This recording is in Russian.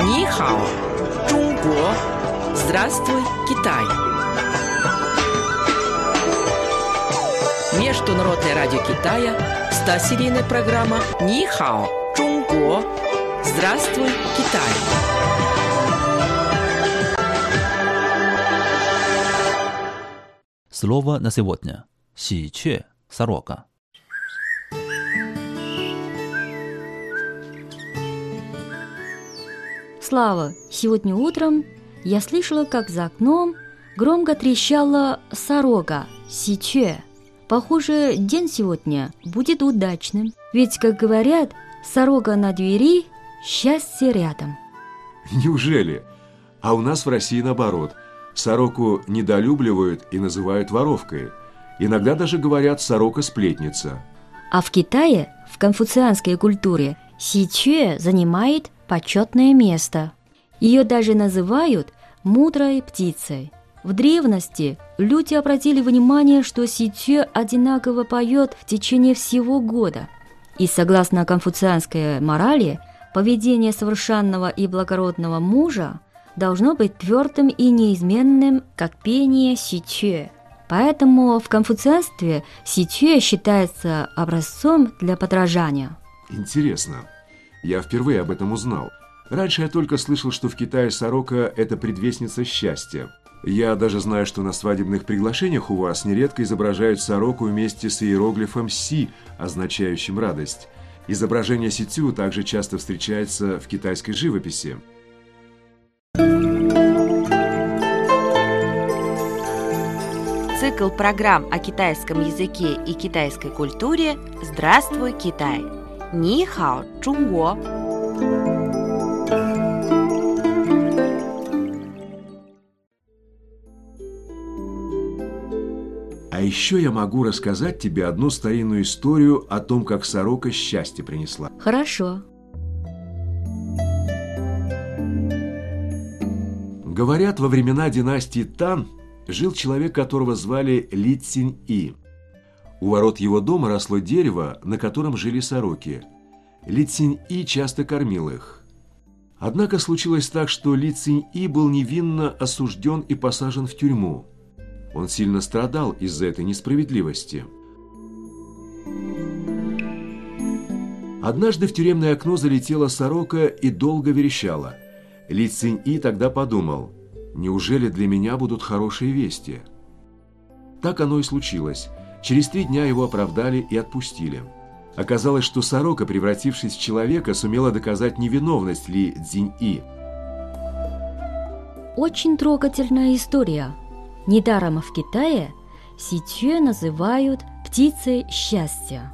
Нихао, Чунго. Здравствуй, Китай. Международное радио Китая, 100-серийная программа Нихао, Чунго. Здравствуй, Китай. Слово на сегодня. Сиче, сорока. Слава, сегодня утром я слышала, как за окном громко трещала сорока, сиче. Похоже, день сегодня будет удачным. Ведь, как говорят, сорока на двери, счастье рядом. Неужели? А у нас в России наоборот. Сороку недолюбливают и называют воровкой. Иногда даже говорят «сорока-сплетница». А в Китае, в конфуцианской культуре, сиче занимает почетное место. Ее даже называют мудрой птицей. В древности люди обратили внимание, что сиче одинаково поет в течение всего года. И согласно конфуцианской морали, поведение совершенного и благородного мужа должно быть твердым и неизменным, как пение сиче. Поэтому в конфуцианстве сиче считается образцом для подражания. Интересно. Я впервые об этом узнал. Раньше я только слышал, что в Китае сорока – это предвестница счастья. Я даже знаю, что на свадебных приглашениях у вас нередко изображают сороку вместе с иероглифом «си», означающим радость. Изображение ситю также часто встречается в китайской живописи. Цикл программ о китайском языке и китайской культуре «Здравствуй, Китай!» Ни хао, Чунго! А еще я могу рассказать тебе одну старинную историю о том, как сорока счастье принесла. Хорошо. Говорят, во времена династии Тан жил человек, которого звали Ли Цинь И. У ворот его дома росло дерево, на котором жили сороки. Ли Цинь И часто кормил их. Однако случилось так, что Ли Цинь И был невинно осужден и посажен в тюрьму. Он сильно страдал из-за этой несправедливости. Однажды в тюремное окно залетела сорока и долго верещала. Ли Цинь И тогда подумал, неужели для меня будут хорошие вести? Так оно и случилось. Через три дня его оправдали и отпустили. Оказалось, что сорока, превратившись в человека, сумела доказать невиновность Ли Цзинь И. Очень трогательная история. Недаром в Китае сиче называют птицей счастья.